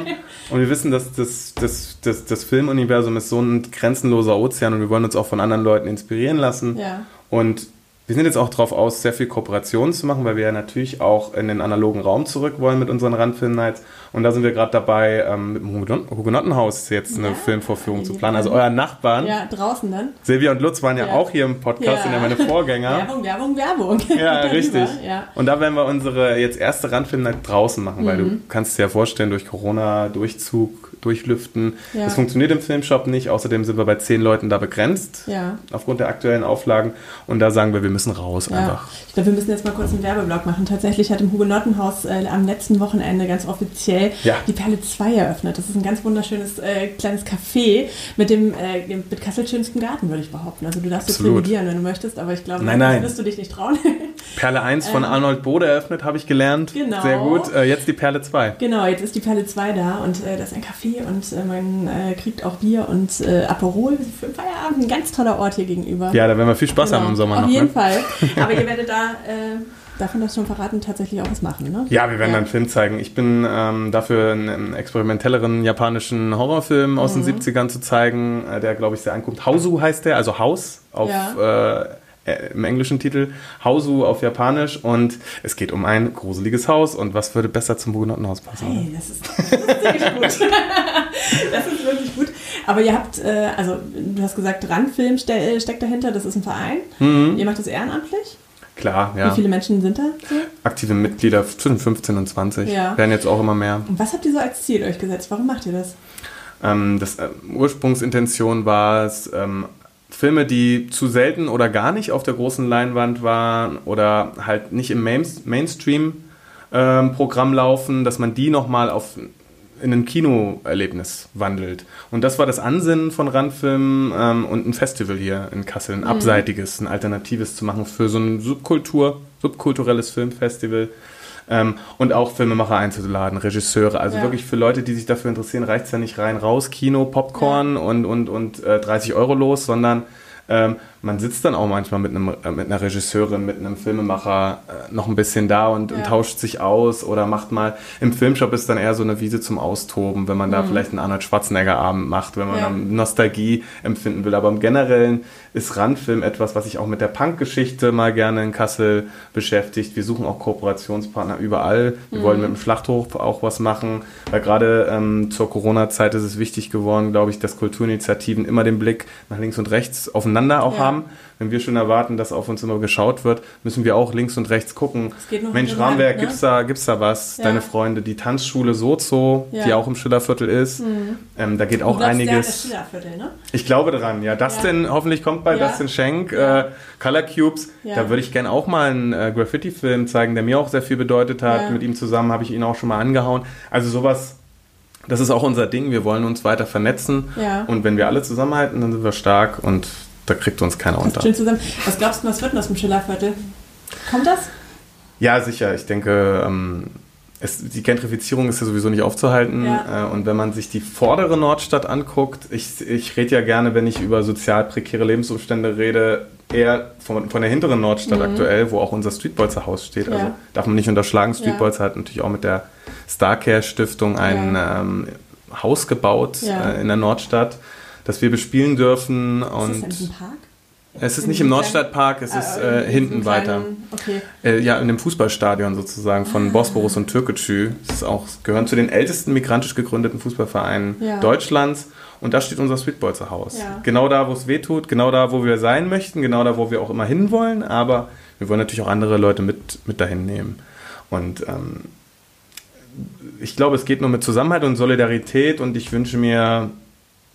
und wir wissen, dass das, das, das, das Filmuniversum ist so ein grenzenloser Ozean und wir wollen uns auch von anderen Leuten inspirieren lassen. Ja. Und wir sind jetzt auch darauf aus, sehr viel Kooperationen zu machen, weil wir ja natürlich auch in den analogen Raum zurück wollen mit unseren Randfilm-Nights. Und da sind wir gerade dabei, ähm, mit dem Hugenot- Hugenottenhaus jetzt eine Ja, Filmvorführung zu die planen. Also euer Nachbarn, Ja, draußen dann. Silvia und Lutz waren ja, Ja. auch hier im Podcast, Ja. sind ja meine Vorgänger. Werbung, Werbung, Werbung. Ja, richtig. Ja. Und da werden wir unsere jetzt erste Randfilm-Night draußen machen, weil Mhm. du kannst dir ja vorstellen, durch Corona, Durchzug, Durchlüften, Ja. das funktioniert im Filmshop nicht. Außerdem sind wir bei zehn Leuten da begrenzt, Ja. aufgrund der aktuellen Auflagen. Und da sagen wir, wir müssen raus Ja, einfach. ich glaube, wir müssen jetzt mal kurz einen Werbeblock machen. Tatsächlich hat im Hugenottenhaus äh, am letzten Wochenende ganz offiziell die Perle 2 eröffnet. Das ist ein ganz wunderschönes äh, kleines Café mit dem äh, mit Kassels schönstem Garten, würde ich behaupten. Also du darfst Absolut. revidieren, wenn du möchtest, aber ich glaube, Nein, nein. wirst du dich nicht trauen. Perle 1 von Ähm, Arnold Bode eröffnet, habe ich gelernt. Genau. Sehr gut. Äh, jetzt die Perle 2. genau, jetzt ist die Perle 2 da und äh, das ist ein Café und äh, man äh, kriegt auch Bier und äh, Aperol für den Feierabend. Ein ganz toller Ort hier gegenüber. Ja, da werden wir viel Spaß Genau. haben im Sommer Auf noch. jeden Ne? Fall. Aber ihr werdet da, äh, davon das schon verraten, tatsächlich auch was machen, ne? Ja, wir werden Ja. dann einen Film zeigen. Ich bin ähm, dafür einen, experimentelleren japanischen Horrorfilm aus Mhm. den 70ern zu zeigen, äh, der, glaube ich, sehr anguckt. Hausu heißt der, also Haus auf äh, äh, im englischen Titel. Hausu auf Japanisch und es geht um ein gruseliges Haus und was würde besser zum Hugenottenhaus passen? Hey, das ist, das ist ziemlich gut. das ist wirklich gut. Aber ihr habt, äh, also du hast gesagt, Randfilm ste äh, steckt dahinter, das ist ein Verein. Ihr macht das ehrenamtlich. Klar, Wie Mhm. ja. viele Menschen sind da? So? Aktive Mitglieder zwischen 15 und 20 Ja. werden jetzt auch immer mehr. Und was habt ihr so als Ziel euch gesetzt? Warum macht ihr das? Ähm, das äh, Ursprungsintention war es, ähm, Filme, die zu selten oder gar nicht auf der großen Leinwand waren oder halt nicht im Main Mainstream-Programm laufen, dass man die nochmal auf in ein Kinoerlebnis wandelt. Und das war das Ansinnen von Randfilm ähm, und ein Festival hier in Kassel, ein abseitiges, ein alternatives zu machen für so ein Subkultur, subkulturelles Filmfestival. Ähm, und auch Filmemacher einzuladen, Regisseure. Also Ja. wirklich für Leute, die sich dafür interessieren, reicht es ja nicht rein raus, Kino, Popcorn und, und, und äh, 30 Euro los, sondern ähm, man sitzt dann auch manchmal mit, einem, äh, mit einer Regisseurin, mit einem Filmemacher äh, noch ein bisschen da und, und Ja. tauscht sich aus oder macht mal, im Filmshop ist dann eher so eine Wiese zum Austoben, wenn man da vielleicht einen Arnold Schwarzenegger Abend macht, wenn man Mhm. Ja. Nostalgie empfinden will. Aber im Generellen ist Randfilm etwas, was sich auch mit der Punk-Geschichte mal gerne in Kassel beschäftigt. Wir suchen auch Kooperationspartner überall. Wir wollen mit dem Schlachthof auch was machen, weil gerade ähm, zur Corona-Zeit ist es wichtig geworden, glaube ich, dass Kulturinitiativen immer den Blick nach links und rechts aufeinander auch Ja. haben. Wenn wir schon erwarten, dass auf uns immer geschaut wird, müssen wir auch links und rechts gucken. Es Mensch, Rahmenwerk, ne? gibt's da, gibt's da was? Ja. Deine Freunde, die Tanzschule Sozo, die Ja. Mhm. auch im Schillerviertel ist. Ähm, da geht auch einiges. Ne? Ich glaube dran, ja. Dustin, hoffentlich kommt bald Ja. Dustin Schenk, Ja. äh, Color Cubes. Ja. Da würde ich gerne auch mal einen äh, Graffiti-Film zeigen, der mir auch sehr viel bedeutet hat. Ja. Mit ihm zusammen habe ich ihn auch schon mal angehauen. Also sowas, das ist auch unser Ding. Wir wollen uns weiter vernetzen. Ja. Und wenn wir alle zusammenhalten, dann sind wir stark und da kriegt uns keiner unter. schön zusammen. Was glaubst du, was wird denn aus dem Schillerviertel? Kommt das? Ja, sicher. Ich denke, ähm, es, die Gentrifizierung ist ja sowieso nicht aufzuhalten. Ja. Äh, und wenn man sich die vordere Nordstadt anguckt, ich, ich rede ja gerne, wenn ich über sozial prekäre Lebensumstände rede, eher von, von der hinteren Nordstadt aktuell, wo auch unser Streetbolzer Haus steht. Also Mhm. Ja. darf man nicht unterschlagen. Streetbolzer hat natürlich auch mit der Starcare Stiftung ein ähm, Haus gebaut äh, in der Nordstadt, das wir bespielen dürfen. ist das Und in diesem Park? es ist in nicht im Nordstadtpark, es Ah, ist äh, hinten weiter. kleinen- Okay. Äh, ja, in dem Fußballstadion sozusagen von Ah. Bosporus und Türkgücü. Das ist auch, gehören zu den ältesten migrantisch gegründeten Fußballvereinen Ja. Deutschlands. Und da steht unser Sweetbolzer Haus. Ja. Genau da, wo es weh tut, genau da, wo wir sein möchten, genau da, wo wir auch immer hinwollen. Aber wir wollen natürlich auch andere Leute mit, mit dahin nehmen. Und ähm, ich glaube, es geht nur mit Zusammenhalt und Solidarität und ich wünsche mir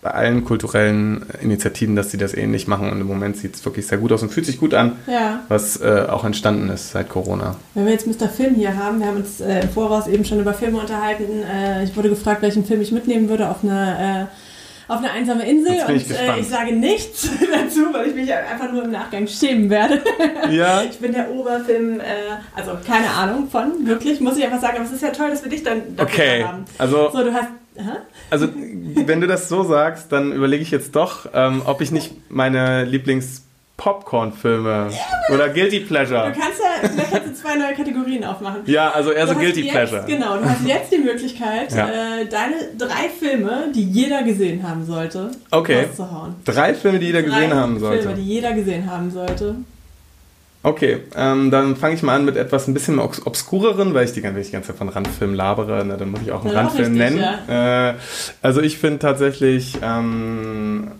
bei allen kulturellen Initiativen, dass sie das ähnlich machen. Und im Moment sieht es wirklich sehr gut aus und fühlt sich gut an, Ja. was äh, auch entstanden ist seit Corona. Wenn wir jetzt Mr. Film hier haben, wir haben uns äh, im Voraus eben schon über Filme unterhalten. Äh, ich wurde gefragt, welchen Film ich mitnehmen würde auf eine, äh, auf eine einsame Insel. Bin ich Und äh, ich sage nichts dazu, weil ich mich einfach nur im Nachgang schämen werde. Ja, Ich bin der Oberfilm, äh, also keine Ahnung von, wirklich, muss ich einfach sagen. Aber es ist ja toll, dass wir dich dann dafür okay. haben. Also, So, du hast. Also, wenn du das so sagst, dann überlege ich jetzt doch, ähm, ob ich nicht meine Lieblings-Popcorn-Filme oder Guilty Du Pleasure. kannst ja, vielleicht kannst du zwei neue Kategorien aufmachen. Ja, also eher so Du Guilty jetzt, Pleasure. Genau, du hast jetzt die Möglichkeit, Ja. äh, deine drei Filme, die jeder gesehen haben sollte, Okay. rauszuhauen. Drei Filme, die jeder gesehen drei haben sollte. Filme, die jeder gesehen haben sollte. Okay, ähm, dann fange ich mal an mit etwas ein bisschen obs obskureren, weil ich die, wenn ich die ganze Zeit von Randfilmen labere, ne, dann muss ich auch einen Ja, Randfilm richtig, nennen. Äh, also ich finde tatsächlich, ähm,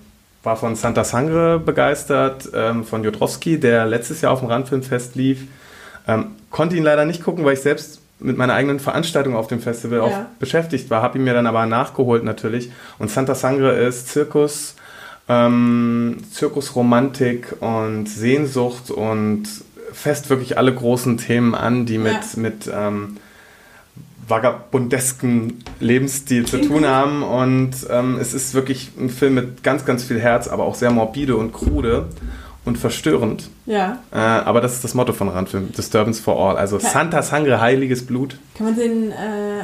war von Santa Sangre begeistert, ähm, von Jodrowski, der letztes Jahr auf dem Randfilmfest lief. Ähm, konnte ihn leider nicht gucken, weil ich selbst mit meiner eigenen Veranstaltung auf dem Festival Ja. auch beschäftigt war, habe ihn mir dann aber nachgeholt natürlich. Und Santa Sangre ist Zirkus, ähm, Zirkusromantik und Sehnsucht und fest wirklich alle großen Themen an, die mit, Ja. mit ähm, vagabundesken Lebensstil zu tun haben. Und ähm, es ist wirklich ein Film mit ganz, ganz viel Herz, aber auch sehr morbide und krude und verstörend. Ja. Äh, aber das ist das Motto von Randfilm, Disturbance for All. Also Okay. Santa Sangre, heiliges Blut. Kann man den äh,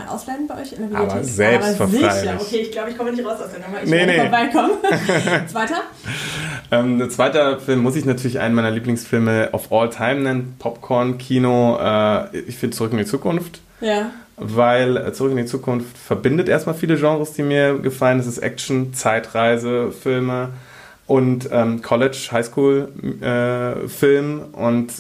ausleihen bei euch in der Aber selbstverständlich. Aber. Okay, ich glaube, ich komme nicht raus aus der Nummer. Ich Nee, nee. vorbeikommen. Zweiter? Ähm, der zweite Film muss ich natürlich einen meiner Lieblingsfilme of all time nennen, Popcorn-Kino. Äh, ich finde Zurück in die Zukunft, Ja. weil äh, Zurück in die Zukunft verbindet erstmal viele Genres, die mir gefallen. Das ist Action, Zeitreise, Filme und ähm, College, Highschool-Film. und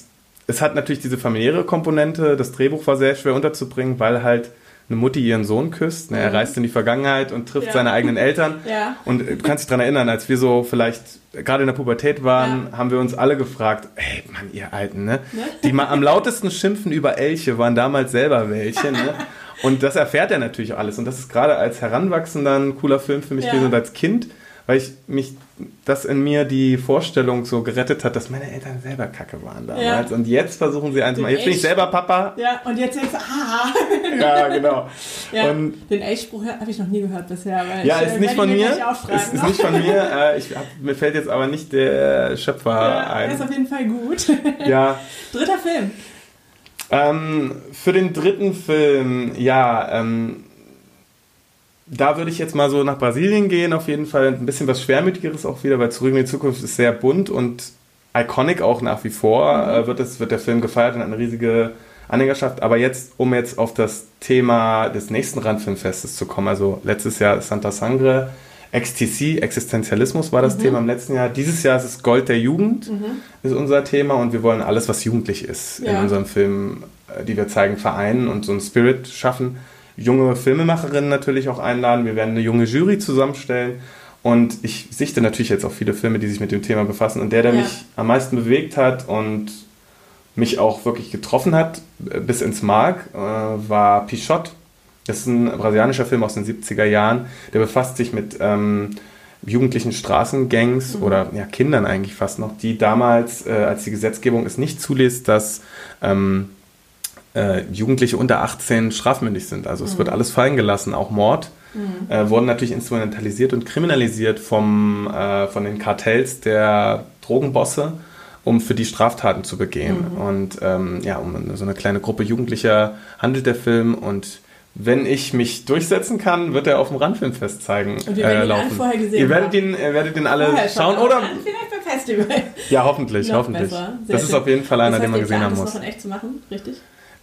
es hat natürlich diese familiäre Komponente. Das Drehbuch war sehr schwer unterzubringen, weil halt eine Mutti ihren Sohn küsst. Ne? Er Mhm. reist in die Vergangenheit und trifft Ja. seine eigenen Eltern. Ja. Und äh, du kannst dich daran erinnern, als wir so vielleicht gerade in der Pubertät waren, haben wir uns alle gefragt, ey, Mann, ihr Alten, ne? Ne? Die mal am lautesten schimpfen über Elche waren damals selber welche, ne? Und das erfährt er natürlich alles. Und das ist gerade als Heranwachsender ein cooler Film für mich Ja. gewesen und als Kind, weil ich mich, das in mir die Vorstellung so gerettet hat, dass meine Eltern selber kacke waren damals. Und jetzt versuchen sie eins mal. Jetzt bin ich selber Papa. Ja, und jetzt denkst du, ah. Ja, genau. Ja, Und den Elchspruch habe ich noch nie gehört bisher. Weil Ja, ich, ist äh, nicht werde von mir. Ist, ist nicht von mir. Äh, ich hab, mir fällt jetzt aber nicht der Schöpfer ja, er ist ein. auf jeden Fall gut. Ja. Dritter Film. Ähm, für den dritten Film, ja, ähm, da würde ich jetzt mal so nach Brasilien gehen, auf jeden Fall. Ein bisschen was Schwermütigeres auch wieder, weil Zurück in die Zukunft ist sehr bunt und iconic auch nach wie vor. Mhm. Äh, wird, es, wird der Film gefeiert und eine riesige Anhängerschaft. Aber jetzt, um jetzt auf das Thema des nächsten Randfilmfestes zu kommen, also letztes Jahr Santa Sangre, XTC, Existenzialismus war das Mhm. Thema im letzten Jahr. Dieses Jahr ist es Gold der Jugend, ist unser Thema und wir wollen alles, was jugendlich ist, in Ja. unserem Film, äh, die wir zeigen, vereinen und so einen Spirit schaffen. Junge Filmemacherinnen natürlich auch einladen. Wir werden eine junge Jury zusammenstellen. Und ich sichte natürlich jetzt auch viele Filme, die sich mit dem Thema befassen. Und der, der Ja. mich am meisten bewegt hat und mich auch wirklich getroffen hat, äh, bis ins Mark, äh, war Pichot. Das ist ein brasilianischer Film aus den 70er Jahren. Der befasst sich mit ähm, jugendlichen Straßengangs Mhm. oder ja, Kindern eigentlich fast noch, die damals, äh, als die Gesetzgebung es nicht zulässt, dass ähm, äh, Jugendliche unter 18 strafmündig sind. Also es wird alles fallen gelassen, auch Mord. Äh, wurden natürlich instrumentalisiert und kriminalisiert vom, äh, von den Kartells der Drogenbosse, um für die Straftaten zu begehen. Und ähm, ja, um so eine kleine Gruppe Jugendlicher handelt der Film und wenn ich mich durchsetzen kann, wird er auf dem Randfilmfest zeigen. Und wir werden äh, ihn alle laufen. vorher gesehen Ihr werdet ihn, ihr werdet ihn alle Vorher schauen oder dann vielleicht beim Festival. ja, hoffentlich, hoffentlich. Das ist auf jeden Fall einer, das heißt, den man gesehen haben das muss. noch in echt zu machen, richtig?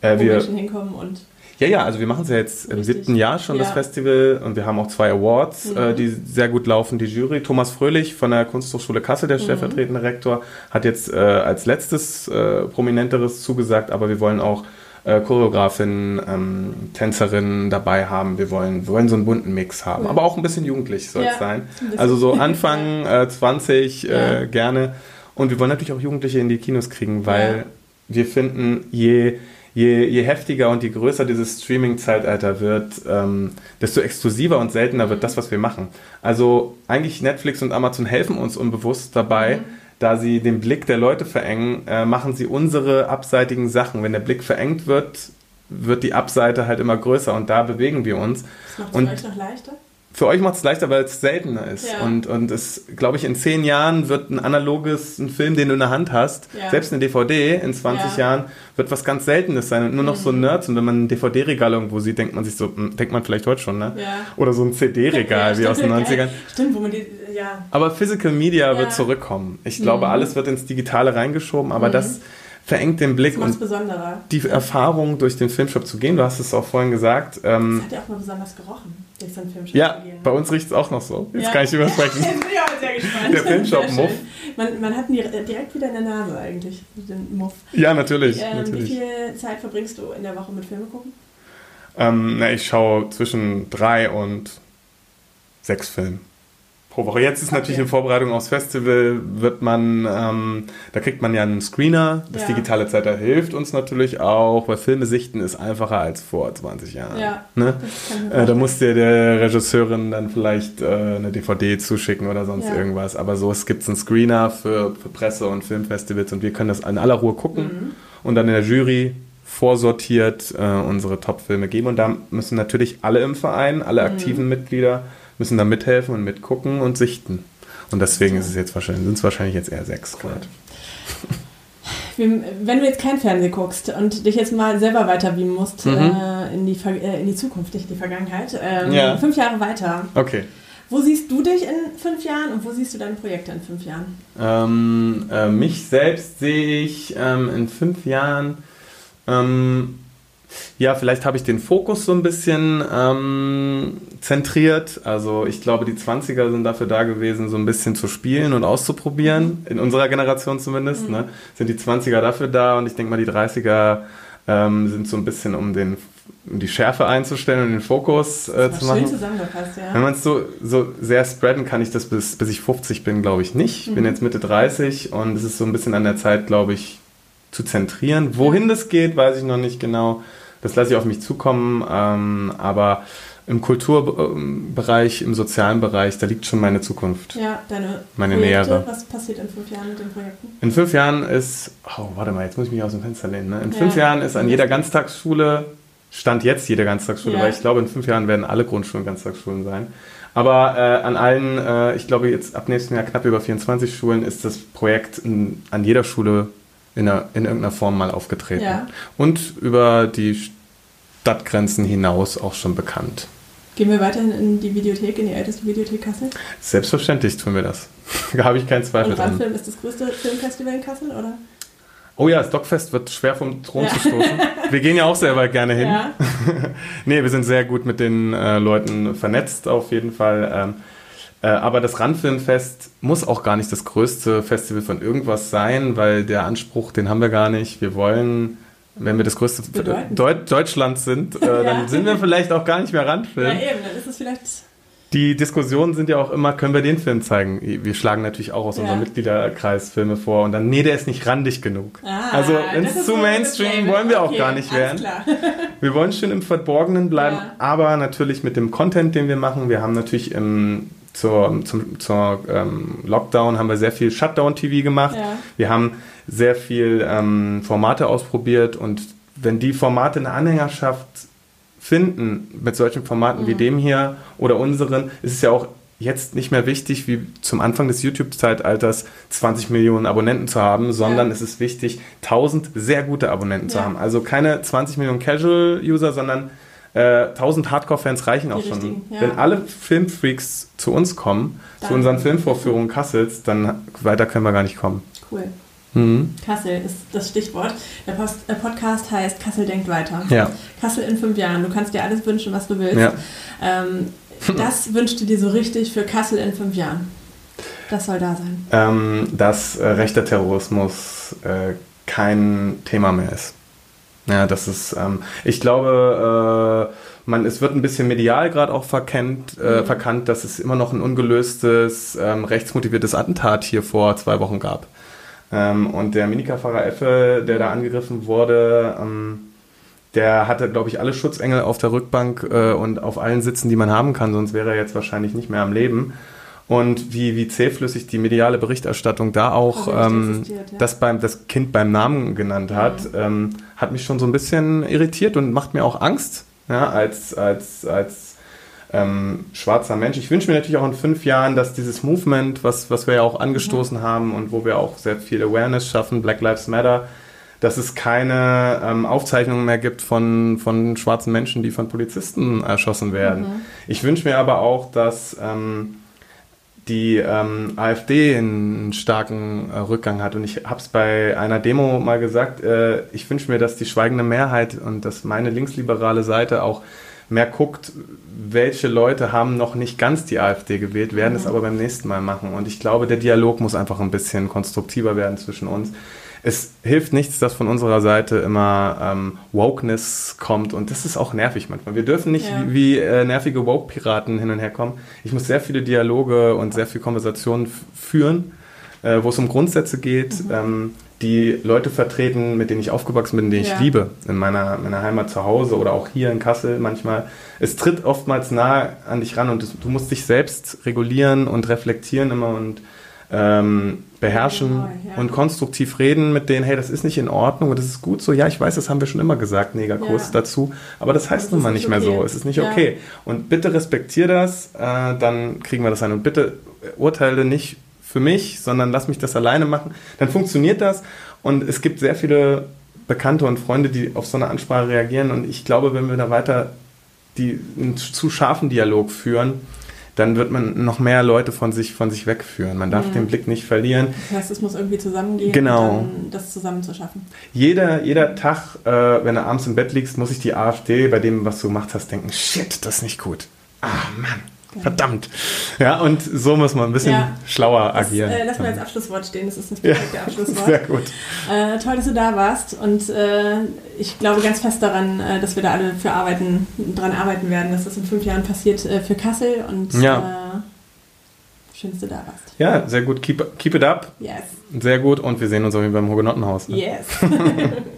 Äh, Wo wir, Menschen hinkommen und Ja, ja, also wir machen es ja jetzt im Richtig. siebten Jahr schon, das Ja. Festival, und wir haben auch zwei Awards, Mhm. äh, die sehr gut laufen. Die Jury, Thomas Fröhlich von der Kunsthochschule Kassel, Mhm. der stellvertretende Rektor, hat jetzt äh, als letztes äh, prominenteres zugesagt, aber wir wollen auch äh, Choreografinnen, ähm, Tänzerinnen dabei haben. Wir wollen, wir wollen so einen bunten Mix haben, Cool. aber auch ein bisschen jugendlich soll es Ja, sein. Also so Anfang äh, 20 Ja. äh, gerne. Und wir wollen natürlich auch Jugendliche in die Kinos kriegen, weil wir finden, je, je, je heftiger und je größer dieses Streaming-Zeitalter wird, ähm, desto exklusiver und seltener wird das, was wir machen. Also eigentlich Netflix und Amazon helfen uns unbewusst dabei, mhm. da sie den Blick der Leute verengen, äh, machen sie unsere abseitigen Sachen. Wenn der Blick verengt wird, wird die Abseite halt immer größer und da bewegen wir uns. Das macht es und euch noch leichter? Für euch macht es leichter, weil es seltener ist. Ja. Und, und es, glaube ich, in zehn Jahren wird ein analoges, ein Film, den du in der Hand hast, ja. selbst eine DVD in 20 ja. Jahren, wird was ganz Seltenes sein und nur noch mhm. so Nerds. Und wenn man ein DVD-Regal irgendwo sieht, denkt man sich so, hm, denkt man vielleicht heute schon, ne? Oder so ein CD-Regal wie aus den 90ern. Stimmt, wo man die, ja. Aber Physical Media wird zurückkommen. Ich glaube, mhm. alles wird ins Digitale reingeschoben, aber mhm. das verengt den Blick und besonderer. die Erfahrung durch den Filmshop zu gehen. Du hast es auch vorhin gesagt. Ähm, das hat ja auch mal besonders gerochen, durch so einen Filmshop ja, zu gehen. bei uns riecht es auch noch so. Jetzt ja. kann ich übersprechen. ich bin sehr gespannt. Der Filmshop-Muff. Man, man hat ihn direkt wieder in der Nase eigentlich, den Muff. Ja, natürlich, ähm, natürlich. Wie viel Zeit verbringst du in der Woche mit Filme gucken? Ähm, na, ich schaue zwischen drei und sechs Filmen pro Woche. Jetzt ist okay. natürlich in Vorbereitung aufs Festival, wird man, ähm, da kriegt man ja einen Screener. Das ja. digitale Zeitalter hilft uns natürlich auch, weil Filme sichten ist einfacher als vor 20 Jahren. Ja, ne? äh, da muss dir der Regisseurin dann vielleicht äh, eine DVD zuschicken oder sonst ja. irgendwas. Aber so, es gibt einen Screener für, für Presse- und Filmfestivals und wir können das in aller Ruhe gucken mhm. und dann in der Jury vorsortiert äh, unsere Top-Filme geben. Und da müssen natürlich alle im Verein, alle mhm. aktiven Mitglieder müssen da mithelfen und mitgucken und sichten. Und deswegen ist es jetzt wahrscheinlich, sind es wahrscheinlich jetzt eher sechs Grad. Wenn du jetzt kein Fernsehen guckst und dich jetzt mal selber weiterbeamen musst mhm. äh, in, die, äh, in die Zukunft, nicht in die Vergangenheit, ähm, ja. fünf Jahre weiter. Okay. Wo siehst du dich in fünf Jahren und wo siehst du deine Projekte in fünf Jahren? Ähm, äh, mich selbst sehe ich ähm, in fünf Jahren ähm, ja, vielleicht habe ich den Fokus so ein bisschen ähm, zentriert. Also ich glaube, die 20er sind dafür da gewesen, so ein bisschen zu spielen und auszuprobieren. In unserer Generation zumindest. Mhm. Ne? Sind die 20er dafür da und ich denke mal, die 30er ähm, sind so ein bisschen um den um die Schärfe einzustellen und den Fokus äh, zu machen. Ja. Wenn man es so, so sehr spreaden kann ich das bis, bis ich 50 bin, glaube ich nicht. Ich mhm. bin jetzt Mitte 30 und es ist so ein bisschen an der Zeit, glaube ich, zu zentrieren. Wohin das geht, weiß ich noch nicht genau. Das lasse ich auf mich zukommen, ähm, aber im Kulturbereich, im sozialen Bereich, da liegt schon meine Zukunft. Ja, deine meine Projekte. Nähere. Was passiert in fünf Jahren mit den Projekten? In fünf Jahren ist, oh, warte mal, jetzt muss ich mich aus dem Fenster lehnen. Ne? In ja. fünf Jahren ist an jeder Ganztagsschule, Stand jetzt jede Ganztagsschule, ja. weil ich glaube, in fünf Jahren werden alle Grundschulen Ganztagsschulen sein. Aber äh, an allen, äh, ich glaube jetzt ab nächstem Jahr knapp über 24 Schulen ist das Projekt in, an jeder Schule in, einer, in irgendeiner Form mal aufgetreten. Ja. Und über die Stadtgrenzen hinaus auch schon bekannt. Gehen wir weiterhin in die Videothek, in die älteste Videothek Kassel? Selbstverständlich tun wir das. da habe ich keinen Zweifel Und Randfilm ist das größte Filmfestival in Kassel, oder? Oh ja, das Dockfest wird schwer vom Thron ja. zu stoßen. Wir gehen ja auch selber gerne hin. Ja. nee, wir sind sehr gut mit den äh, Leuten vernetzt auf jeden Fall. Ähm, äh, aber das Randfilmfest muss auch gar nicht das größte Festival von irgendwas sein, weil der Anspruch, den haben wir gar nicht. Wir wollen, wenn wir das größte Deut Deutschland sind, äh, ja. dann sind wir vielleicht auch gar nicht mehr Randfilm. Ja, eben, dann ist es vielleicht. Die Diskussionen sind ja auch immer, können wir den Film zeigen? Wir schlagen natürlich auch aus ja. unserem Mitgliederkreis Filme vor und dann, nee, der ist nicht randig genug. Ah, also, wenn es zu Mainstream wollen wir okay, auch gar nicht werden. wir wollen schön im Verborgenen bleiben, ja. aber natürlich mit dem Content, den wir machen. Wir haben natürlich im zur, zum, zur ähm, Lockdown haben wir sehr viel Shutdown-TV gemacht. Ja. Wir haben sehr viel ähm, Formate ausprobiert und wenn die Formate eine Anhängerschaft finden mit solchen Formaten mhm. wie dem hier oder unseren, ist es ja auch jetzt nicht mehr wichtig, wie zum Anfang des YouTube-Zeitalters 20 Millionen Abonnenten zu haben, sondern ja. es ist wichtig, 1000 sehr gute Abonnenten ja. zu haben. Also keine 20 Millionen Casual-User, sondern äh, 1000 Hardcore-Fans reichen auch schon. Ja. Wenn alle Filmfreaks zu uns kommen, dann zu unseren Filmvorführungen Kassels, dann weiter können wir gar nicht kommen. Cool. Mhm. Kassel ist das Stichwort. Der, Post, der, Podcast heißt Kassel denkt weiter. Ja. Kassel in fünf Jahren. Du kannst dir alles wünschen, was du willst. Ja. Ähm, das wünschst du dir so richtig für Kassel in fünf Jahren. Das soll da sein. Ähm, dass äh, rechter Terrorismus äh, kein Thema mehr ist. Ja, das ist, ähm, ich glaube, äh, man, es wird ein bisschen medial gerade auch verkennt, äh, mhm. verkannt, dass es immer noch ein ungelöstes, ähm, rechtsmotiviertes Attentat hier vor zwei Wochen gab. Ähm, und der Minicar-Fahrer Effe, der da angegriffen wurde, ähm, der hatte, glaube ich, alle Schutzengel auf der Rückbank äh, und auf allen Sitzen, die man haben kann, sonst wäre er jetzt wahrscheinlich nicht mehr am Leben. Und wie, wie zähflüssig die mediale Berichterstattung da auch ähm, ja. das, beim, das Kind beim Namen genannt hat, mhm. ähm, hat mich schon so ein bisschen irritiert und macht mir auch Angst ja, als, als, als ähm, schwarzer Mensch. Ich wünsche mir natürlich auch in fünf Jahren, dass dieses Movement, was, was wir ja auch angestoßen mhm. haben und wo wir auch sehr viel Awareness schaffen, Black Lives Matter, dass es keine ähm, Aufzeichnungen mehr gibt von, von schwarzen Menschen, die von Polizisten erschossen werden. Mhm. Ich wünsche mir aber auch, dass ähm, die ähm, AfD einen starken äh, Rückgang hat. Und ich habe es bei einer Demo mal gesagt, äh, ich wünsche mir, dass die schweigende Mehrheit und dass meine linksliberale Seite auch mehr guckt, welche Leute haben noch nicht ganz die AfD gewählt, werden mhm. es aber beim nächsten Mal machen. Und ich glaube, der Dialog muss einfach ein bisschen konstruktiver werden zwischen uns es hilft nichts, dass von unserer Seite immer ähm, Wokeness kommt und das ist auch nervig manchmal. Wir dürfen nicht ja. wie, wie äh, nervige Woke-Piraten hin und her kommen. Ich muss sehr viele Dialoge und sehr viel Konversationen führen, äh, wo es um Grundsätze geht, mhm. ähm, die Leute vertreten, mit denen ich aufgewachsen bin, die ja. ich liebe, in meiner, meiner Heimat zu Hause oder auch hier in Kassel manchmal. Es tritt oftmals nah an dich ran und du musst dich selbst regulieren und reflektieren immer und ähm, beherrschen ja. und konstruktiv reden mit denen, hey, das ist nicht in Ordnung und das ist gut so. Ja, ich weiß, das haben wir schon immer gesagt, Negerkurs ja. dazu, aber das heißt nun mal nicht, okay. mehr so. Es ist nicht ja. okay. Und bitte respektier das, äh, dann kriegen wir das ein. Und bitte urteile nicht für mich, sondern lass mich das alleine machen. Dann funktioniert das und es gibt sehr viele Bekannte und Freunde, die auf so eine Ansprache reagieren und ich glaube, wenn wir da weiter die, einen zu scharfen Dialog führen, dann wird man noch mehr Leute von sich, von sich wegführen. Man darf mhm. den Blick nicht verlieren. Das heißt, es muss irgendwie zusammengehen, genau. um das zusammen zu schaffen. Jeder, jeder Tag, äh, wenn du abends im Bett liegst, muss sich die AfD bei dem, was du gemacht hast, denken, shit, das ist nicht gut. Ah, Mann. Verdammt. Ja, und so muss man ein bisschen ja. schlauer agieren. Das, äh, lass mal als Abschlusswort stehen, das ist das perfekte ja. Abschlusswort. Sehr gut. Äh, toll, dass du da warst und äh, ich glaube ganz fest daran, äh, dass wir da alle für arbeiten, dran arbeiten werden, dass das in fünf Jahren passiert äh, für Kassel und ja. Äh, schön, dass du da warst. Ja, sehr gut. Keep, keep it up. Yes. Sehr gut und wir sehen uns auch beim Hugenottenhaus. Ne? Yes.